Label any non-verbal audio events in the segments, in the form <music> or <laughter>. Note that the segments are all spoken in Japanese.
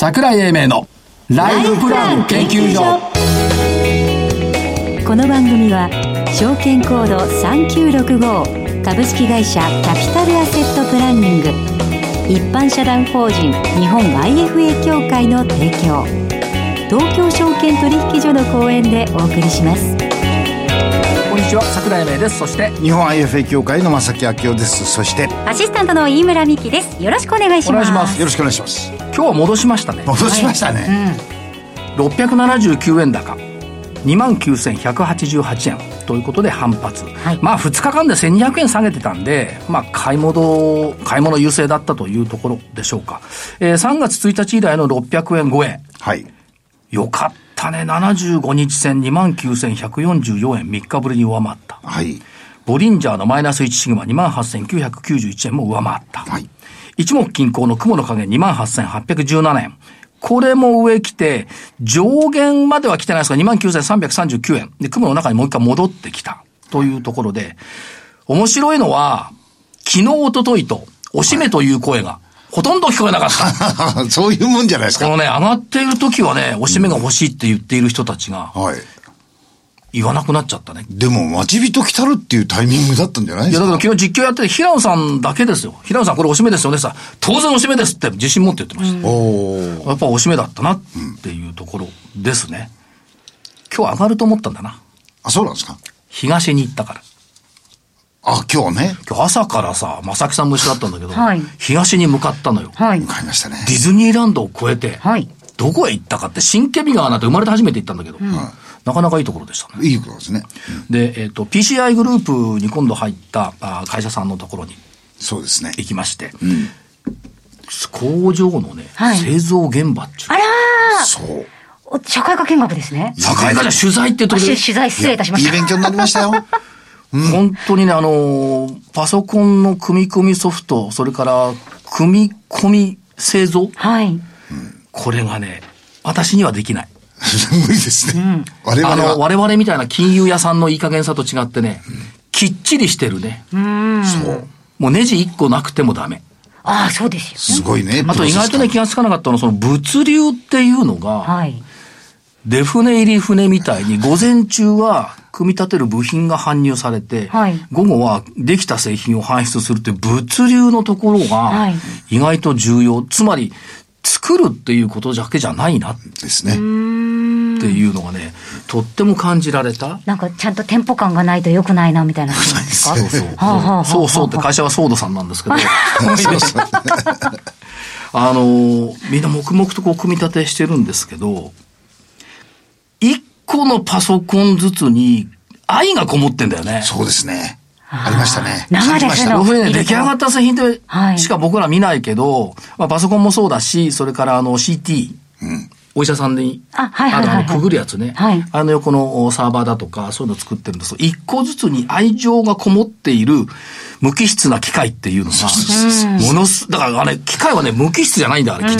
桜井英明のライフプラン研究所。この番組は証券コード3965株式会社キャピタルアセットプランニング。一般社団法人日本 IFA 協会の提供。東京証券取引所の講演でお送りします。こんにちは桜井英明です。そして日本 IFA 協会の正木明夫です。そしてアシスタントの飯村美希です。よろしくお願いします。お願いします。よろしくお願いします今日は戻しましたね。戻しましたね、679円高。29,188円。ということで反発、はい。まあ2日間で1200円下げてたんで、まあ買い物、買い物優勢だったというところでしょうか。えー3月1日以来の600円超え。はい。よかったね。75日線。29,144円。3日ぶりに上回った。はい。ボリンジャーのマイナス1シグマ。28,991円も上回った。はい一目均衡の雲の影28,817円。これも上来て、上限までは来てないですが、29,339円。で、雲の中にもう一回戻ってきた。というところで、面白いのは、昨日、一昨日と、おしめという声が、ほとんど聞こえなかった。<laughs> そういうもんじゃないですかこのね、上がっている時はね、おしめが欲しいって言っている人たちが、はい言わなくなっちゃったね。でも待ち人来たるっていうタイミングだったんじゃない？いや、ですかだから昨日実況やってて、平野さんだけですよ。平野さんこれおしめですよねさ。当然おしめですって自信持って言ってました。おおやっぱおしめだったなっていうところですね。今日上がると思ったんだな。あそうなんですか？東に行ったから。あ今日ね今日朝からさ、正木さんも一緒だったんだけど、はい東に向かったのよ。はい向かいましたねディズニーランドを越えて、はいどこへ行ったかって新ケビ川なんて生まれて初めて行ったんだけど、なかなかいいところでしたね。いいことですね。で、えっ、と、PCI グループに今度入ったあ会社さんのところにそうですね。行きまして、工場のね、はい。製造現場っちゅう。あらー。そう。お社会科見学ですね。境が取材ってと取材失礼いたしました。いい勉強になりましたよ。本当にね、あのーパソコンの組み込みソフト、それから、組み込み製造はい。これがね、私にはできない。<laughs> 無理ですね、我あの、々は。我々みたいな金融屋さんのいい加減さと違ってね、きっちりしてるね。そう。もうネジ1個なくてもダメ。ああそうですよすごいねあと意外とね、気がつかなかったのは、その物流っていうのが、はい。出船入り船みたいに、午前中は組み立てる部品が搬入されて、はい。午後はできた製品を搬出するっていう物流のところはがい、意外と重要。つまり、作るっていうことだけじゃないな。っですねていうのがね、とっても感じられた。なんかちゃんとテンポ感がないと良くないなみたいなことなんですか？そうそうはあはあはあそうそうって会社はソードさんなんですけど、<laughs> あのーみんな黙々とこう組み立てしてるんですけど、一個のパソコンずつに愛がこもってんだよね。そうですね。ありましたね。生でする。にね、出来上がった製品ではい。しか僕ら見ないけど、まあ、パソコンもそうだし、それからあの CT、お医者さんにあはいはいはいはい。あのくぐるやつね、はい。あの横のサーバーだとか、そういうの作ってるんです一個ずつに愛情がこもっている無機質な機械っていうのが、ものす、だからあれ、機械はね、無機質じゃないんだ、あれ、ね、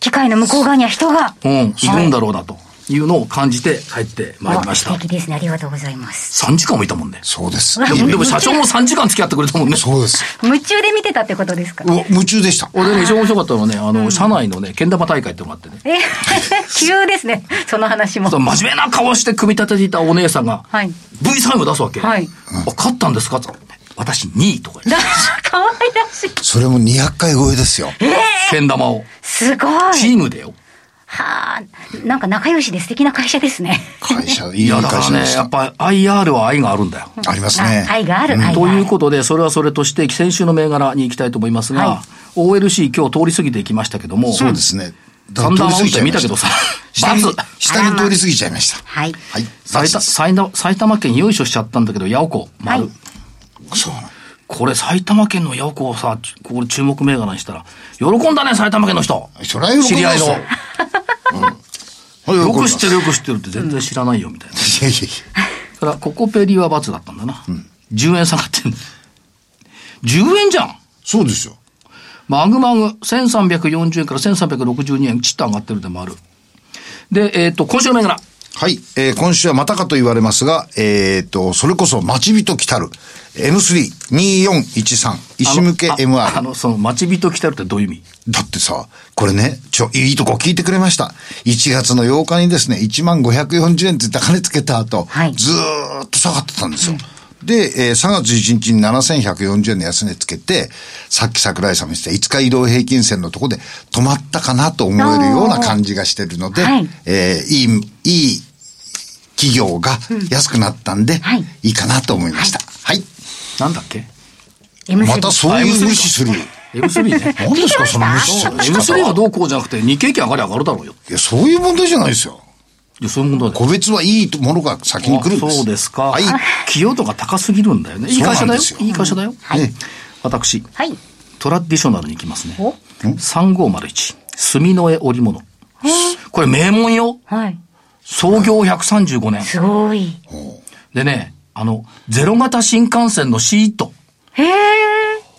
機械の向こう側には人が。うん、いるんだろうなと。いうのを感じて帰ってまいりました。あ素。敵ですね。ありがとうございます。3時間もいたもんね。そうです。でもでも社長も3時間付き合ってくれたもんね。そうです。夢中で見てたってことですか？うわ夢中でした。俺ね、一番面白かったのはね、あの、社内のね、けん玉大会っていうのがあってね。え <laughs> 急ですね。その話も。そう真面目な顔して組み立てていたお姉さんが、はい。V サインを出すわけ。はい。あ勝ったんですか？って私2位とか言ってかわいらしい。それも200回超えですよ。けん玉を。すごチいームでよ。はあなんか仲良しで素敵な会社ですね。会社いいいや、だからね会社で、しやったぱ IR は愛があるんだよ。ありますね。あ愛がある愛がある。ということで、それはそれとして、先週の銘柄に行きたいと思いますが、はい。OLC 今日通り過ぎていきましたけども、そうですね。だサンダーマウンテン通り過ぎちゃいました。見けどさ、<laughs> 下に下に通り過ぎちゃいました。はい。はい。埼玉埼玉埼玉県よいしょしちゃったんだけど、八百子、丸。はい。そう。これ埼玉県の八百子をさ、これ注目銘柄にしたら、喜んだね、埼玉県の人。それは喜びます知り合いの。うんよく知ってるよく知ってるって全然知らないよみたいな。いやいやいだから、ココペリは×だったんだな。10円下がってんだ。10円じゃんそうですよマグマグ、1340円から1362円、ちっと上がってるでもある。で、えっ、と、今週の銘柄。はい。えー今週はまたかと言われますが、えっ、と、それこそ待ち人来たる。M32413。石向けあ MR。あの、その、待ち人来たるってどういう意味？だってさ、これね、ちょ、いいとこ聞いてくれました。1月の8日にですね、1万540円って高値つけた後、はいずーっと下がってたんですよ。で、えー3月1日に7140円の安値つけて、さっき桜井さんも言ってた5日移動平均線のとこで止まったかなと思えるような感じがしてるので、はいえーいい、いい企業が安くなったんで、はいいいかなと思いました。はい。なんだっけ？M3 またそういう無視する。?M3 ね。何ですか、その無視する仕方 M3 がは。どうこうじゃなくて、日経平均上がり上がるだろうよ。いや、そういう問題じゃないですよ。いや、そういう問題個別はいいものが先に来るんです。あそうですか。はい。寄与度が高すぎるんだよね。いい会社だよいい会社だよ。はい私、はい。トラディショナルに行きますね。お？3501。住の絵織物。これ名門よ。はい。創業135年。すごい。でね、あの、ゼロ型新幹線のシート。へえ。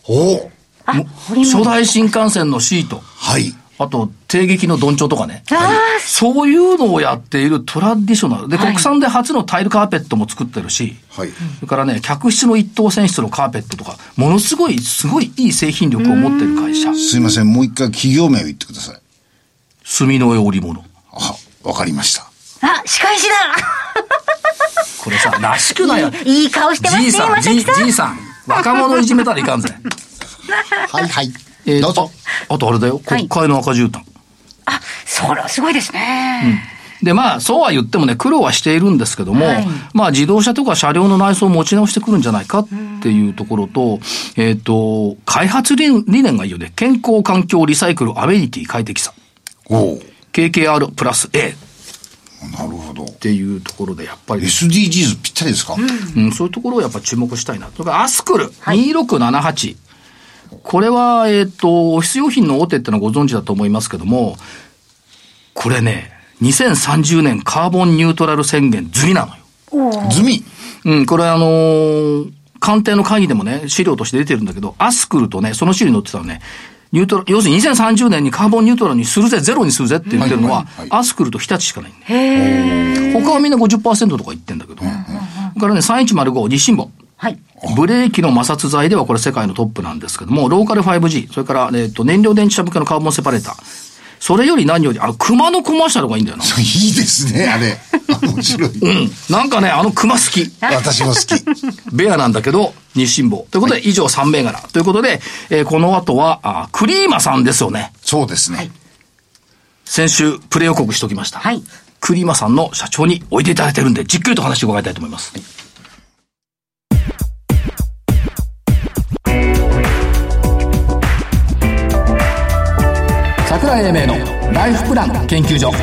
お初本。代新幹線のシート。はい。あと、帝劇のどんちょうとかね。あそういうのをやっているトラディショナル。で、はい国産で初のタイルカーペットも作ってるし、はい。それからね、客室の一等選出のカーペットとか、ものすごい、すごいいい製品力を持ってる会社。すいません、もう一回企業名を言ってください。住の絵織物。あ、わかりました。あ、仕返しこれさ、らしくないよ。だいい顔してますね、じいさん、じいまさきさん。じいさん。若者いじめたらいかんぜ。<laughs> はいはい。えーどうぞ。ああとあれだよ。はい国会の赤絨毯。あ、それはすごいですね。で、まあ、そうは言ってもね、苦労はしているんですけども、はいまあ、自動車とか車両の内装を持ち直してくるんじゃないかっていうところと、えっ、と、開発理理念がいいよね。健康、環境、リサイクル、アメニティ、快適さ。おう KKR プラス A なるほど。っていうところで、やっぱり、SDGs ぴったりですか、うん、そういうところをやっぱ注目したいな。それからアスクル、2678。これは、えっ、と、オフィス用品の大手ってのはご存知だと思いますけども、これね、2030年カーボンニュートラル宣言済みなのよ。済み？うん、これあのー官邸の会議でもね、資料として出てるんだけど、アスクルとね、その資料に載ってたのね、ニュートラ要するに2030年にカーボンニュートラルにするぜ、ゼロにするぜって言ってるのは、アスクルと日立しかないんだよ。他はみんな50%とか言ってんだけど。それからね、3105、日清簿。はい。ブレーキの摩擦材ではこれ世界のトップなんですけども、ローカル 5G、それから、えっ、と、燃料電池車向けのカーボンセパレーター。それより何より、あの、熊のコマーシャルがいいんだよな。<laughs> いいですね、あれ。あ面白い。うん。なんかね、あの熊好き。私も好き。ベアなんだけど、日清坊。ということで、以上3銘柄。ということで、えーこの後は、あクリーマさんですよね。そうですね。先週、プレ予告しておきました。はいクリーマさんの社長においでいただいてるんで、じっくりと話を伺いたいと思います。桜井英明のライフプラン研究所。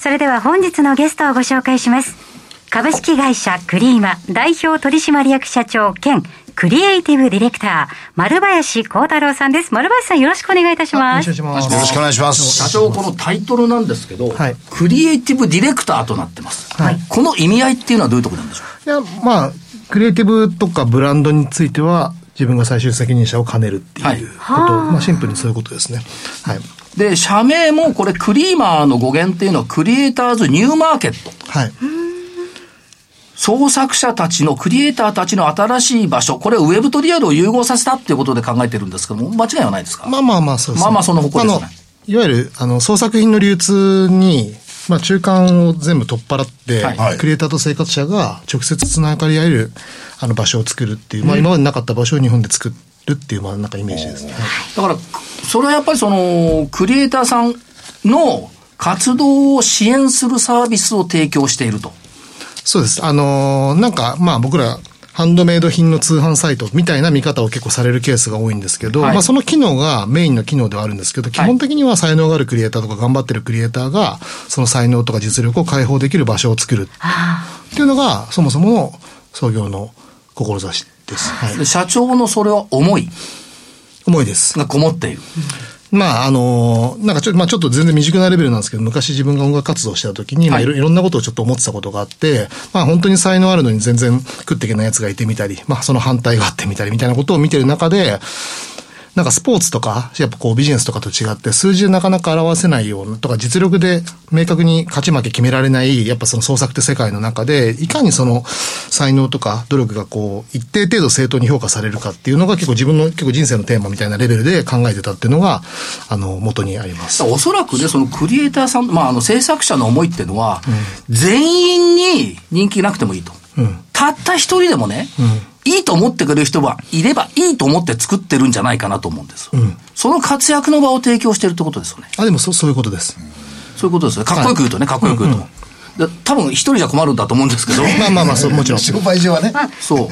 それでは本日のゲストをご紹介します。株式会社クリーマ代表取締役社長兼クリエイティブディレクター丸林幸太郎さんです。丸林さんよろしくお願いいたします。よろしくお願いします。よろしくお願いします。社長、このタイトルなんですけど、はいクリエイティブディレクターとなってます。はいこの意味合いっていうのはどういうところなんでしょう？いや、まあ、クリエイティブとかブランドについては、自分が最終責任者を兼ねるっていうこと、まあシンプルにそういうことですね。はい。で、社名もこれクリーマーの語源っていうのはクリエイターズニューマーケット。はい。創作者たちの、クリエイターたちの新しい場所。これをウェブとリアルを融合させたっていうことで考えてるんですけども、間違いはないですか？まあまあまあ、そうですね。まあまあその方向ですねいわゆる、あの、創作品の流通に、まあ中間を全部取っ払って、はいクリエイターと生活者が直接つながり合える、あの場所を作るっていう、まあ今までなかった場所を日本で作るっていう、まあなんかイメージですね。はいだから、それはやっぱりその、クリエイターさんの活動を支援するサービスを提供していると。そうです。あのーなんか、まあ僕ら、ハンドメイド品の通販サイトみたいな見方を結構されるケースが多いんですけど、はいまあその機能がメインの機能ではあるんですけど、基本的には才能があるクリエイターとか頑張ってるクリエイターが、その才能とか実力を解放できる場所を作るっていうのが、そもそもの創業の志です。はい。で社長のそれは思い？重いです。がこもっている。まあ、あのーなんかちょ,、まあ、ちょっと全然未熟なレベルなんですけど、昔自分が音楽活動してた時に、まあはい。いろ、いろんなことをちょっと思ってたことがあって、まあ、本当に才能あるのに全然食っていけない奴がいてみたり、まあ、その反対があってみたりみたいなことを見てる中で、なんかスポーツとか、やっぱこうビジネスとかと違って、数字でなかなか表せないような、とか実力で明確に勝ち負け決められない、やっぱその創作って世界の中で、いかにその才能とか努力がこう、一定程度正当に評価されるかっていうのが結構自分の結構人生のテーマみたいなレベルで考えてたっていうのが、あの、元にあります。おそらくね、そのクリエイターさん、まあ、あの制作者の思いっていうのは、うん、全員に人気なくてもいいと。うん、たった一人でもね、うんいいと思ってくれる人はいれば、いいと思って作ってるんじゃないかなと思うんです。うん、その活躍の場を提供してるってことですよね。あ、でもそそういうことです。そういうことですね。かっこよく言うとね、かっこよく言うと。うんうん、多分一人じゃ困るんだと思うんですけど。<laughs> まあまあまあ、そうもちろん。商売上はね。そう。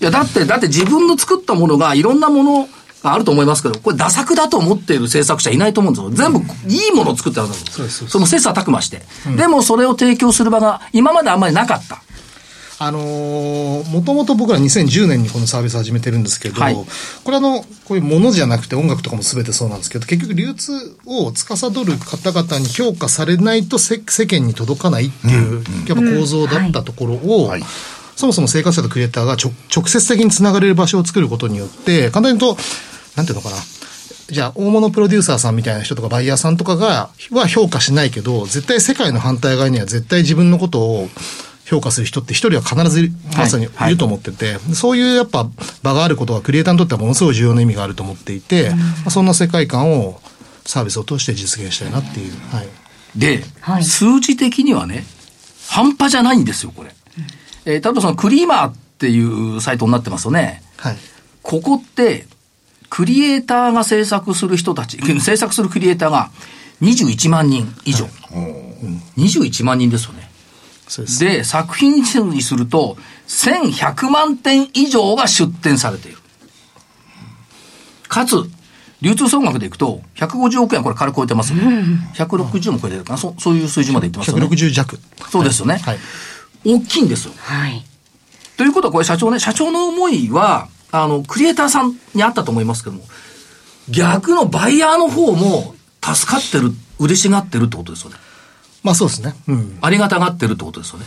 いや、だって、だって自分の作ったものがいろんなものがあると思いますけど、これ、打作だと思っている制作者いないと思うんですよ。全部、いいものを作ってあるんですそうです。その切磋琢磨して、うん。でも、それを提供する場が今まであんまりなかった。あのー、もともと僕ら2010年にこのサービス始めてるんですけど、はい、これあの、こういうものじゃなくて音楽とかも全てそうなんですけど、結局流通を司る方々に評価されないと世間に届かないっていう、やっぱ構造だったところを、はい。そもそも生活者とクリエイターが直接的につながれる場所を作ることによって、簡単に言うと、なんていうのかな。じゃあ、大物プロデューサーさんみたいな人とかバイヤーさんとかが、は評価しないけど、絶対世界の反対側には絶対自分のことを評価する人って一人は必ずまさにいると思ってて、はいはい、そういうやっぱ場があることはクリエイターにとってはものすごい重要な意味があると思っていて、うん、まあ、そんな世界観をサービスを通して実現したいなっていう。はい、で、はい、数字的にはね、半端じゃないんですよ、これ。えー、例えばそのクリーマーっていうサイトになってますよね。はい。ここって、クリエイターが制作する人たち、<laughs> 制作するクリエイターが21万人以上。はい、21万人ですよね。です。で、作品数にすると、1100万点以上が出展されている。かつ、流通総額でいくと、150億円これ軽く超えてますよね。160も超えてるかな。そそういう数字までいってますよね。160弱。そうですよね。はい。大きいんですよ。はい。ということはこれ社長ね、社長の思いは、あの、クリエイターさんにあったと思いますけども、逆のバイヤーの方も助かってる、嬉しがってるってことですよね。まあそうですね。うん。ありがたがってるってことですよね。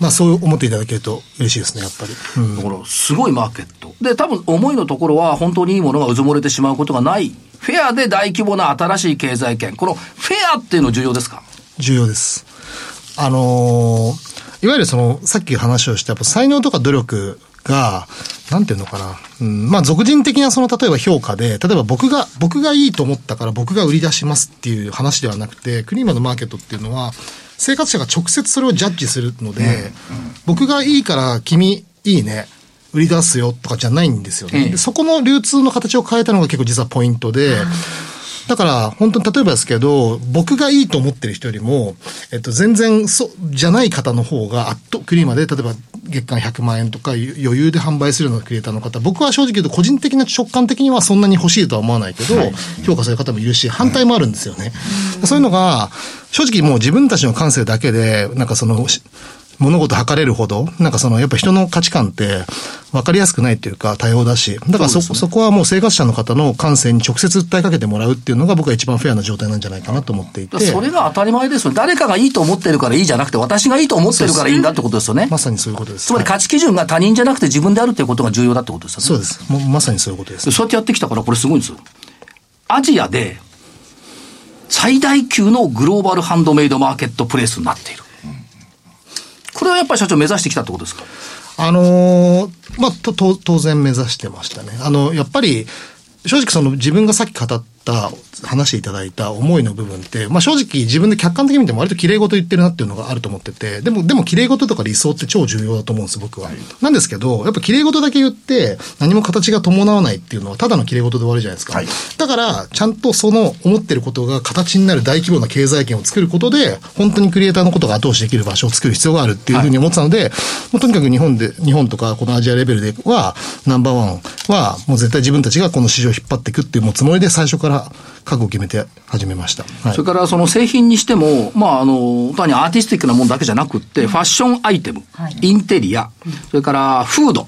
まあそう思っていただけると嬉しいですね、やっぱり。うん、だから、すごいマーケット。で、多分思いのところは本当にいいものがうずもれてしまうことがない。フェアで大規模な新しい経済圏。このフェアっていうの重要ですか？重要です。あのーいわゆるその、さっき話をした、やっぱ才能とか努力が、なんていうのかな。うん、まあ、俗人的なその、例えば評価で、例えば僕が、僕がいいと思ったから僕が売り出しますっていう話ではなくて、クリーマのマーケットっていうのは、生活者が直接それをジャッジするので、うんうん、僕がいいから君いいね。売り出すよとかじゃないんですよね。そこの流通の形を変えたのが結構実はポイントで、だから、本当に例えばですけど、僕がいいと思ってる人よりも、えっと、全然そ、じゃない方の方が、あっと、クリーマで、例えば、月間100万円とか余裕で販売するようなクリエイターの方、僕は正直言うと個人的な直感的にはそんなに欲しいとは思わないけど、はい、評価する方もいるし、反対もあるんですよね。そういうのが、正直もう自分たちの感性だけで、なんかその、物事測れるほど、なんかその、やっぱ人の価値観って分かりやすくないっていうか多様だし、だからそ、そ、ね、そこはもう生活者の方の感性に直接訴えかけてもらうっていうのが僕は一番フェアな状態なんじゃないかなと思っていて。それが当たり前ですよ。誰かがいいと思ってるからいいじゃなくて、私がいいと思ってるからいいんだってことですよね。まさにそういうことです。つまり価値基準が他人じゃなくて自分であるっていうことが重要だってことですよね。そうです。もうまさにそういうことです。そうやってやってきたからこれすごいんですよ。アジアで最大級のグローバルハンドメイドマーケットプレイスになっている。やっぱり社長目指してきたってことですか？あのー、まあ、と、当然目指してましたね。あの、やっぱり、正直その自分がさっき語った話していただいた思いの部分って、まあ正直自分で客観的に見ても割と綺麗事言ってるなっていうのがあると思ってて、でも、でも綺麗事とか理想って超重要だと思うんです、僕は。なんですけど、やっぱ綺麗事だけ言って何も形が伴わないっていうのはただの綺麗事で終わるじゃないですか。はい、だから、ちゃんとその思ってることが形になる大規模な経済圏を作ることで、本当にクリエイターのことが後押しできる場所を作る必要があるっていうふうに思ってたので、はい、もうとにかく日本で、日本とかこのアジアレベルでは、ナンバーワンはもう絶対自分たちがこの市場を引っ張っていくっていうもうつもりで最初から覚悟を決めて始めました。はい、それからその製品にしても、まあ、あの、単にアーティスティックなものだけじゃなくって、ファッションアイテム、はい、インテリア、それからフード、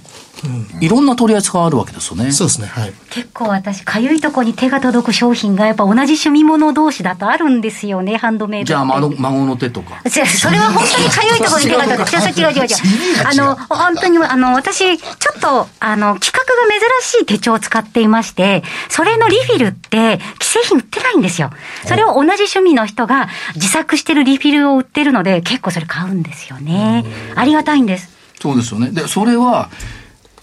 いろんな取り扱いがあるわけですよね。そうですね。はい。結構私、かゆいとこに手が届く商品がやっぱ同じ趣味物同士だとあるんですよね、ハンドメイド。じゃあ、孫孫の手とか。違うそれは本当にかゆいところに手が届く。<laughs> 違う違う違う違う。あの、本当に、あの、私、ちょっと、あの、規格が珍しい手帳を使っていまして、それのリフィルって、既製品売ってないんですよ。それを同じ趣味の人が自作してるリフィルを売ってるので、結構それ買うんですよね。ありがたいんです。そうですよね。で、それは、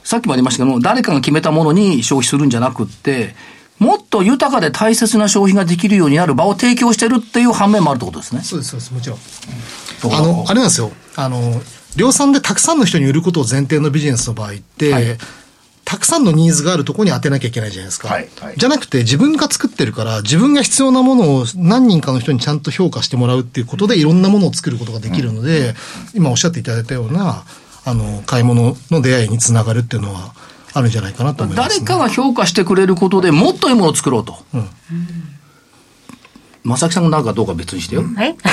さっきもありましたけども、誰かが決めたものに消費するんじゃなくって、もっと豊かで大切な消費ができるようになる場を提供してるっていう反面もあるってことですね。そうです、そうです、もちろん。あの、あれなんですよ。あの、量産でたくさんの人に売ることを前提のビジネスの場合って、はいたくさんのニーズがあるところに当てなきゃいけないじゃないですか。はいはいじゃなくて自分が作ってるから自分が必要なものを何人かの人にちゃんと評価してもらうっていうことでいろんなものを作ることができるので、今おっしゃっていただいたような、あの、買い物の出会いにつながるっていうのはあるんじゃないかなと思います、誰かが評価してくれることでもっといいものを作ろうと。正木さんがなんかどうか別にしてよ。え？<laughs>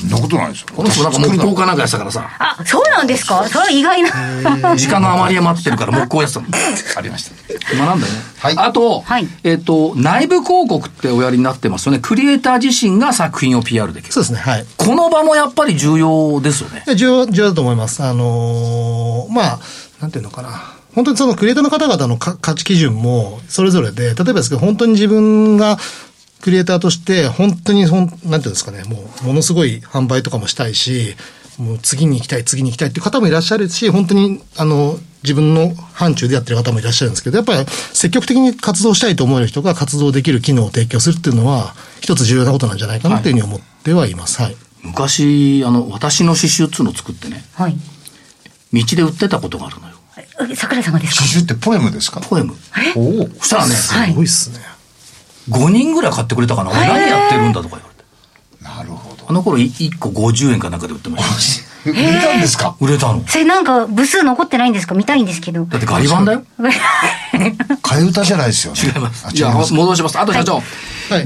そんなことないですよ。この人なんか木工かなんかやってたからさ、あ、そうなんですか？それは意外な。時間が余り余ってるから木工やってたの。<laughs> ありました。今なんだよね。はいあと、はいえっ、と、内部広告っておやりになってますよね。クリエイター自身が作品を PR できる。そうですね、はい。この場もやっぱり重要ですよね。重要、重要だと思います。あのーまあ、なんていうのかな。本当にそのクリエイターの方々のか価値基準もそれぞれで、例えばですけど、本当に自分がクリエイターとして、本当にほん、なんていうんですかね、もう、ものすごい販売とかもしたいし、もう次に行きたい、次に行きたいっていう方もいらっしゃるし、本当に、あの、自分の範疇でやってる方もいらっしゃるんですけど、やっぱり積極的に活動したいと思える人が活動できる機能を提供するっていうのは、一つ重要なことなんじゃないかなというふうに思ってはいます。はい。昔、あの、私の刺繍っつうのを作ってね、はい。道で売ってたことがあるのよ。え桜井さんがですか？刺繍ってポエムですか？ポエム。おお。そしたらね、すごいっすね。5人ぐらい買ってくれたかな？俺何やってるんだとか言われて。なるほど。あの頃1個50円かなんかで売ってました。<laughs> 売れたんですか？売れたの。それなんか部数残ってないんですか？見たいんですけど。だってガリ版だよ。<laughs> 替え歌じゃないですよね。違いますあ。じゃあ、戻します。あと社長。はい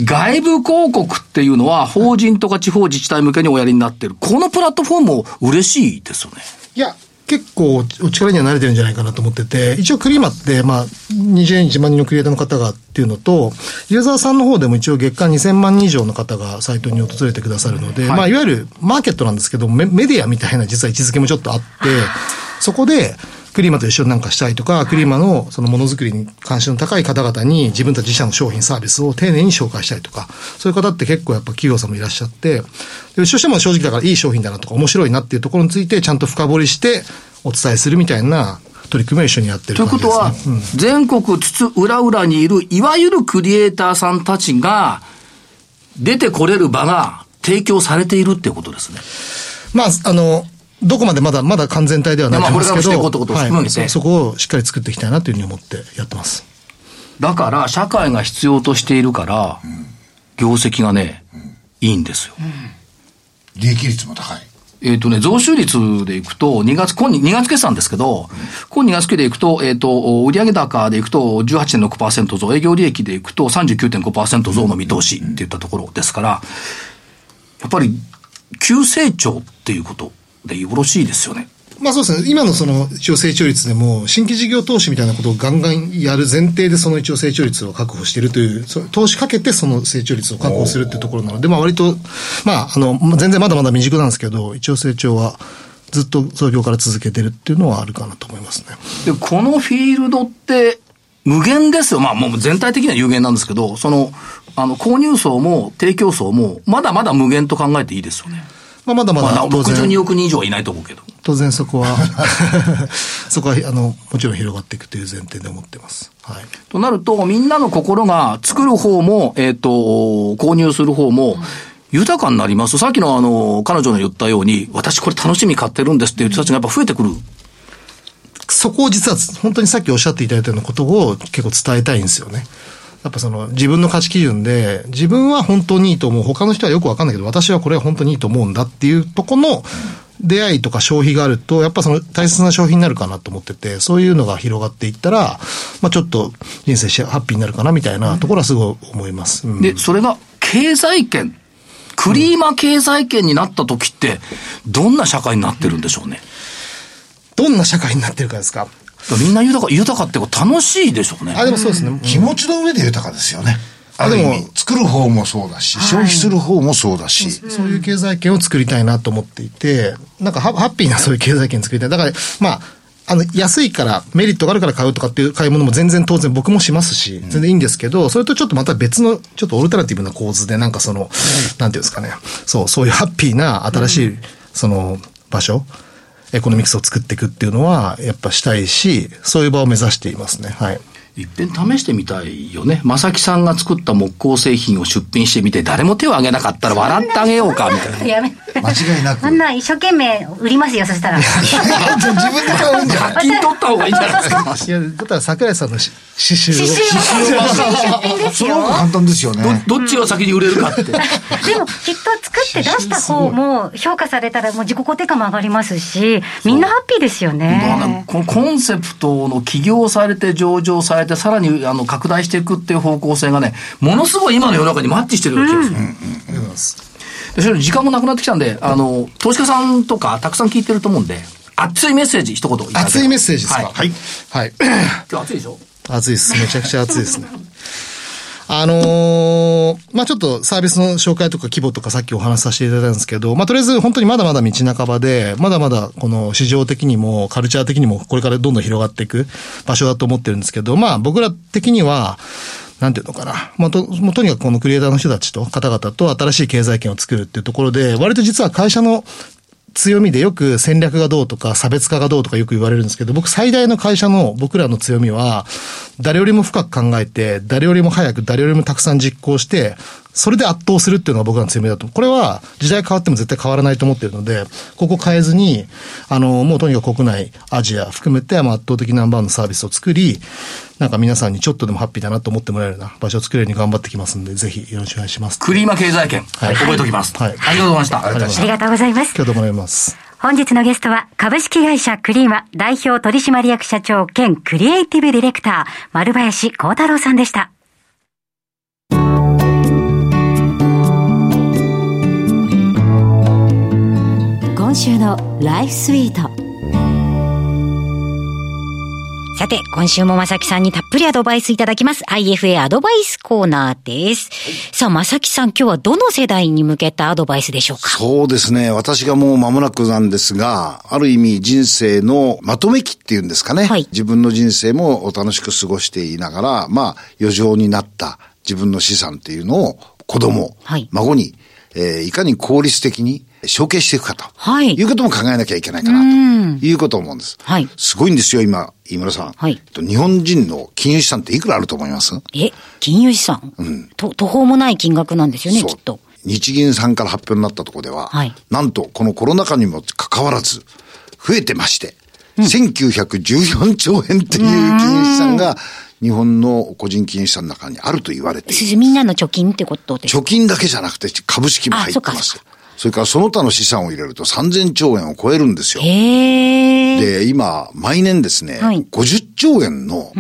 外部広告っていうのは、法人とか地方自治体向けにおやりになってる。このプラットフォームも嬉しいですよね。いや、結構お力には慣れてるんじゃないかなと思ってて、一応クリーマって、まあ、20年1万人のクリエイターの方がっていうのと、ユーザーさんの方でも一応月間2000万人以上の方がサイトに訪れてくださるので、はい。まあ、いわゆるマーケットなんですけど、メメディアみたいな実は位置づけもちょっとあって、そこで、クリーマと一緒になんかしたいとか、クリーマのそのものづくりに関心の高い方々に自分たち自社の商品サービスを丁寧に紹介したいとか、そういう方って結構やっぱ企業さんもいらっしゃって、でうちとしても正直だからいい商品だなとか面白いなっていうところについてちゃんと深掘りしてお伝えするみたいな取り組みを一緒にやってるということですね。は、全国津々浦々にいる、いわゆるクリエイターさんたちが、出てこれる場が提供されているっていうことですね。まあ、あの、どこまでまだ、まだ完全体ではないと思うんですけど、はいそそこをしっかり作っていきたいなというふうに思ってやってます。だから、社会が必要としているから、業績がね、いいんですよ。利益率も高い。えっ、とね、増収率でいくと、2月、今2月決算ですけど、今2月期でいくと、えっ、と、売上高でいくと18.6%増、営業利益でいくと39.5%増の見通しっていったところですから、やっぱり、急成長っていうことでよろしいですよね。まあそうですね。今のその一応成長率でも、新規事業投資みたいなことをガンガンやる前提でその一応成長率を確保しているという、そ投資かけてその成長率を確保するっていうところなので、まあ割と、まああの、全然まだまだ未熟なんですけど、一応成長はずっと創業から続けてるっていうのはあるかなと思いますね。で、このフィールドって、無限ですよ。まあ、もう全体的には有限なんですけど、その、あの、購入層も提供層も、まだまだ無限と考えていいですよね。まあまだままあ、だ当然、62億人以上はいないと思うけど。当然そこは、<laughs> そこはあの、もちろん広がっていくという前提で思ってます。はい。となると、みんなの心が作る方も、えっ、と、購入する方も、豊かになります。さっきのあの、彼女の言ったように、私これ楽しみに買ってるんですっていう人たちがやっぱ増えてくる。そこを実は本当にさっきおっしゃっていただいたようなことを結構伝えたいんですよね。やっぱその自分の価値基準で自分は本当にいいと思う。他の人はよくわかんないけど私はこれは本当にいいと思うんだっていうとこの出会いとか消費があるとやっぱその大切な消費になるかなと思っててそういうのが広がっていったらまあちょっと人生しハッピーになるかなみたいなところはすごい思います。うんで、それが経済圏、クリーマ経済圏になった時って、どんな社会になってるんでしょうね？どんな社会になってるかですか？みんな豊か、豊かってこと楽しいでしょうね。あ、でもそうですね。気持ちの上で豊かですよね。ある意味、作る方もそうだし、消費する方もそうだし。そういう経済圏を作りたいなと思っていて、なんかハッピーなそういう経済圏作りたい。だから、まあ、あの、安いから、メリットがあるから買うとかっていう買い物も全然当然僕もしますし、全然いいんですけど、それとちょっとまた別の、ちょっとオルタナティブな構図で、なんかその、なんていうんですかね、そう、そういうハッピーな新しい、その、場所、エコノミクスを作っていくっていうのは、やっぱしたいし、そういう場を目指していますね。はい。いっぺん試してみたいよね。正木さんが作った木工製品を出品してみて、誰も手を挙げなかったら笑ってあげようか、みたいな。<laughs> やめ間違いなく。あんな一生懸命売りますよ、そしたら。自分で買うんじゃない <laughs> 金取った方がいいんじゃないですか。<laughs> いや、だったら桜井さんのし刺繍を。刺繍を出品ですよすごく。簡単ですよね。どっちが先に売れるかって。でもきっと作って出した方も評価されたらもう自己肯定感も上がりますし、みんなハッピーですよね。このコンセプトの起業されて上場されてさらにあの拡大していくっていう方向性がねものすごい今の世の中にマッチしてるような気がする、でそれ時間もなくなってきたんであの投資家さんとかたくさん聞いてると思うんで熱いメッセージ一言熱いメッセージですか？はい、はい。<coughs> 今日暑いでしょ？暑いです。めちゃくちゃ暑いですね。あのーまあちょっとサービスの紹介とか規模とかさっきお話しさせていただいたんですけど、まあとりあえず本当にまだまだ道半ばで、まだまだこの市場的にもカルチャー的にもこれからどんどん広がっていく場所だと思ってるんですけど、まあ僕ら的には、なんていうのかな。まあ、と、もうとにかくこのクリエイターの人たちと方々と新しい経済圏を作るっていうところで、割と実は会社の強みでよく戦略がどうとか差別化がどうとかよく言われるんですけど、僕最大の会社の僕らの強みは、誰よりも深く考えて、誰よりも早く、誰よりもたくさん実行して、それで圧倒するっていうのが僕らの強みだと。これは時代変わっても絶対変わらないと思ってるので、ここ変えずに、あの、もうとにかく国内、アジア含めて、まあ、圧倒的ナンバーワンのサービスを作り、なんか皆さんにちょっとでもハッピーだなと思ってもらえるような場所を作れるように頑張ってきますんで、ぜひよろしくお願いします。クリーマ経済圏、はい覚えておきます、はいありがとうございましたありがとうございましありがとうございます。今日どうもありがとうございます。本日のゲストは株式会社クリーマ代表取締役社長兼クリエイティブディレクター丸林幸太郎さんでした。今週のライフスイートさて、今週も正木さんにたっぷりアドバイスいただきます。IFA アドバイスコーナーです。さあ、正木さん、今日はどの世代に向けたアドバイスでしょうか？そうですね。私がもう間もなくなんですが、ある意味人生のまとめ期っていうんですかね。はい自分の人生も楽しく過ごしていながら、まあ、余剰になった自分の資産っていうのを子供、はい孫に、えーいかに効率的に承継していくかと。はい。いうことも考えなきゃいけないかなと。いうことを思うんです。はい。すごいんですよ、今、飯村さん。はい。えっと日本人の金融資産っていくらあると思います？え、金融資産、と途方もない金額なんですよね、きっと。日銀さんから発表になったところでは、はい。なんとこのコロナ禍にもかかわらず、増えてまして、1914兆円っていう金融資産が日本の個人金融資産の中にあると言われている。みんなの貯金ってことですか？貯金だけじゃなくて株式も入ってます。あそれからその他の資産を入れると3000兆円を超えるんですよ。で、今、毎年ですね、はい50兆円の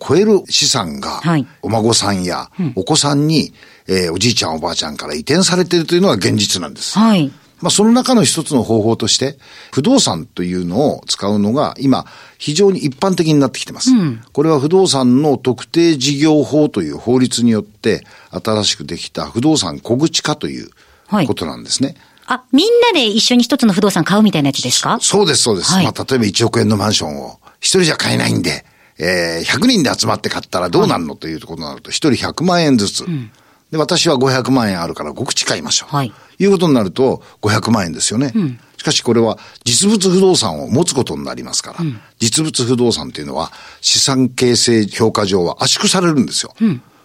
超える資産がはい、お孫さんやお子さんに、えーおじいちゃんおばあちゃんから移転されているというのが現実なんです。はい。まあ、その中の一つの方法として、不動産というのを使うのが今、非常に一般的になってきてます。これは不動産の特定事業法という法律によって、新しくできた不動産小口化というはいことなんですね。あ、みんなで一緒に一つの不動産買うみたいなやつですか？そうです、そうです。はいまあ、例えば1億円のマンションを一人じゃ買えないんで、えー、100人で集まって買ったらどうなるの、ということになると、一人100万円ずつ。で、私は500万円あるから5口買いましょう。はいいうことになると、500万円ですよね。しかしこれは実物不動産を持つことになりますから、実物不動産というのは資産形成評価上は圧縮されるんですよ。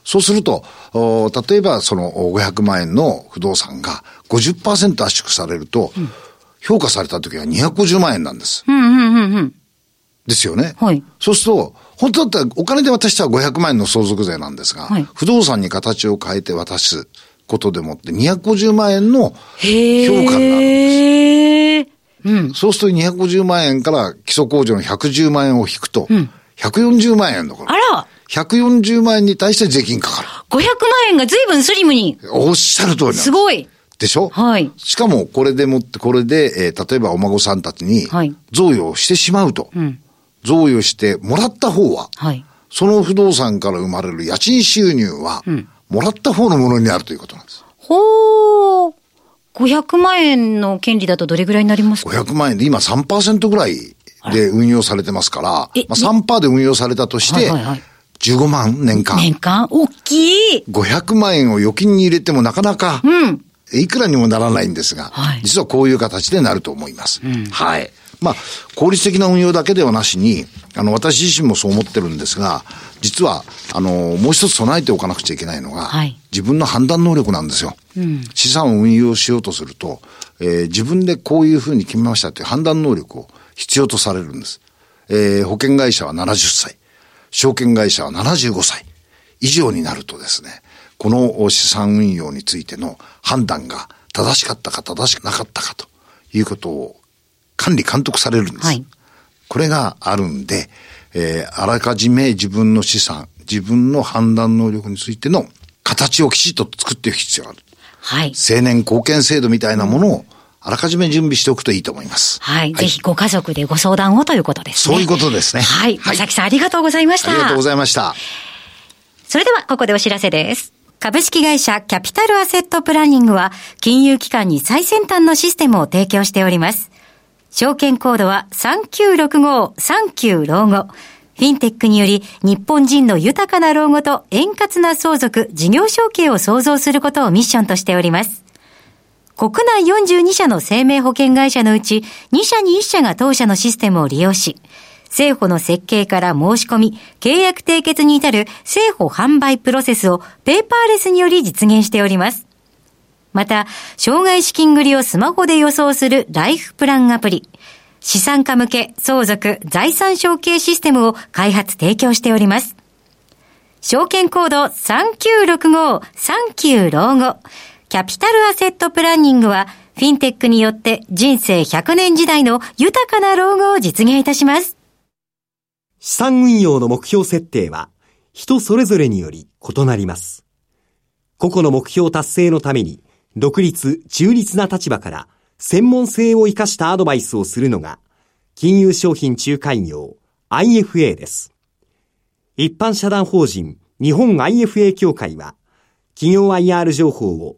そうすると、お例えばそのお500万円の不動産が50%圧縮されると、評価された時は250万円なんです。うんうんうんうん。ですよね。はいそうすると、本当だったらお金で渡したら500万円の相続税なんですが、はい不動産に形を変えて渡すことでもって250万円の評。価になるんです。うん。そうすると250万円から基礎控除の110万円を引くと、140万円残る。あら140万円に対して税金かかる。500万円が随分スリムに。おっしゃる通りなんですすごい。でしょ？はいしかも、これでもって、これで、えー例えばお孫さんたちにはい、贈与をしてしまうと。ん贈与してもらった方は、はい。その不動産から生まれる家賃収入は、もらった方のものになるということなんです。ほー。500万円の権利だとどれぐらいになりますか？500万円で今3%ぐらいで運用されてますから、えまあ、3%で運用されたとして、はいはいはい15万年間。年間？大きい500万円を預金に入れてもなかなか、うん。いくらにもならないんですが、はい実はこういう形でなると思います。はい。まあ、効率的な運用だけではなしに、あの、私自身もそう思ってるんですが、実は、あの、もう一つ備えておかなくちゃいけないのが、はい自分の判断能力なんですよ。資産を運用しようとすると、えー自分でこういうふうに決めましたという判断能力を必要とされるんです。えー保険会社は70歳、証券会社は75歳以上になるとですね、この資産運用についての判断が正しかったか正しくなかったかということを管理監督されるんです。はいこれがあるんで、えーあらかじめ自分の資産、自分の判断能力についての形をきちっと作っていく必要がある。はい。青年貢献制度みたいなものをあらかじめ準備しておくといいと思います。はい。ぜひご家族でご相談をということですね。そういうことですねはい。はいまさきさんありがとうございました。ありがとうございました。それではここでお知らせです。株式会社キャピタルアセットプランニングは金融機関に最先端のシステムを提供しております。証券コードは3965-39老後。フィンテックにより日本人の豊かな老後と円滑な相続、事業承継を創造することをミッションとしております。国内42社の生命保険会社のうち2社に1社が当社のシステムを利用し、政府の設計から申し込み、契約締結に至る政府販売プロセスをペーパーレスにより実現しております。また、障害資金繰りをスマホで予想するライフプランアプリ、資産家向け相続財産承継システムを開発提供しております。証券コード3965-39老後。キャピタルアセットプランニングは、フィンテックによって人生100年時代の豊かな老後を実現いたします。資産運用の目標設定は人それぞれにより異なります。個々の目標達成のために独立、中立な立場から専門性を生かしたアドバイスをするのが金融商品仲介業 IFA です。一般社団法人日本 IFA 協会は企業 IR 情報を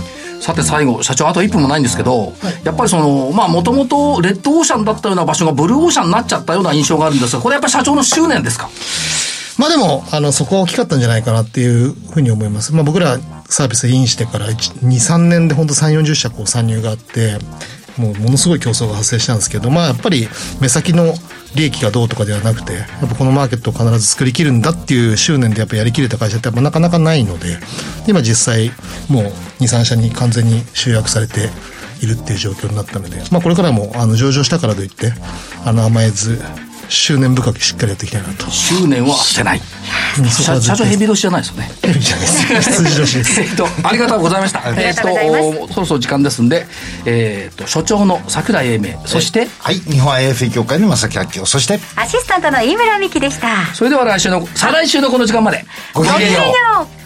さて最後、社長あと1分もないんですけど、やっぱりその、まあもともとレッドオーシャンだったような場所がブルーオーシャンになっちゃったような印象があるんですが、これやっぱり社長の執念ですか？まあでも、あの、そこは大きかったんじゃないかなっていうふうに思います。まあ僕らサービスインしてから1 2、3年で本当3、40社こう参入があって、もうものすごい競争が発生したんですけど、まあやっぱり目先の利益がどうとかではなくて、やっぱこのマーケットを必ず作りきるんだっていう執念でやっぱやりきれた会社ってやっぱなかなかないので、今実際もう2、3社に完全に集約されているっていう状況になったので、まあこれからもあの上場したからといって、あの甘えず、執念深くしっかりやっていきたいなと。執念は捨てない。社社長ヘビ年じゃないですよね。ヘビじゃないです。羊年です。えっと、ありがとうございました。えっとそろそろ時間ですんで、えっと、所長の桜井英明、そして、はい。日本 IFA 協会の正木明夫。そして、アシスタントの飯村美希でした。それでは来週の、再来週のこの時間まで。ごきげんよう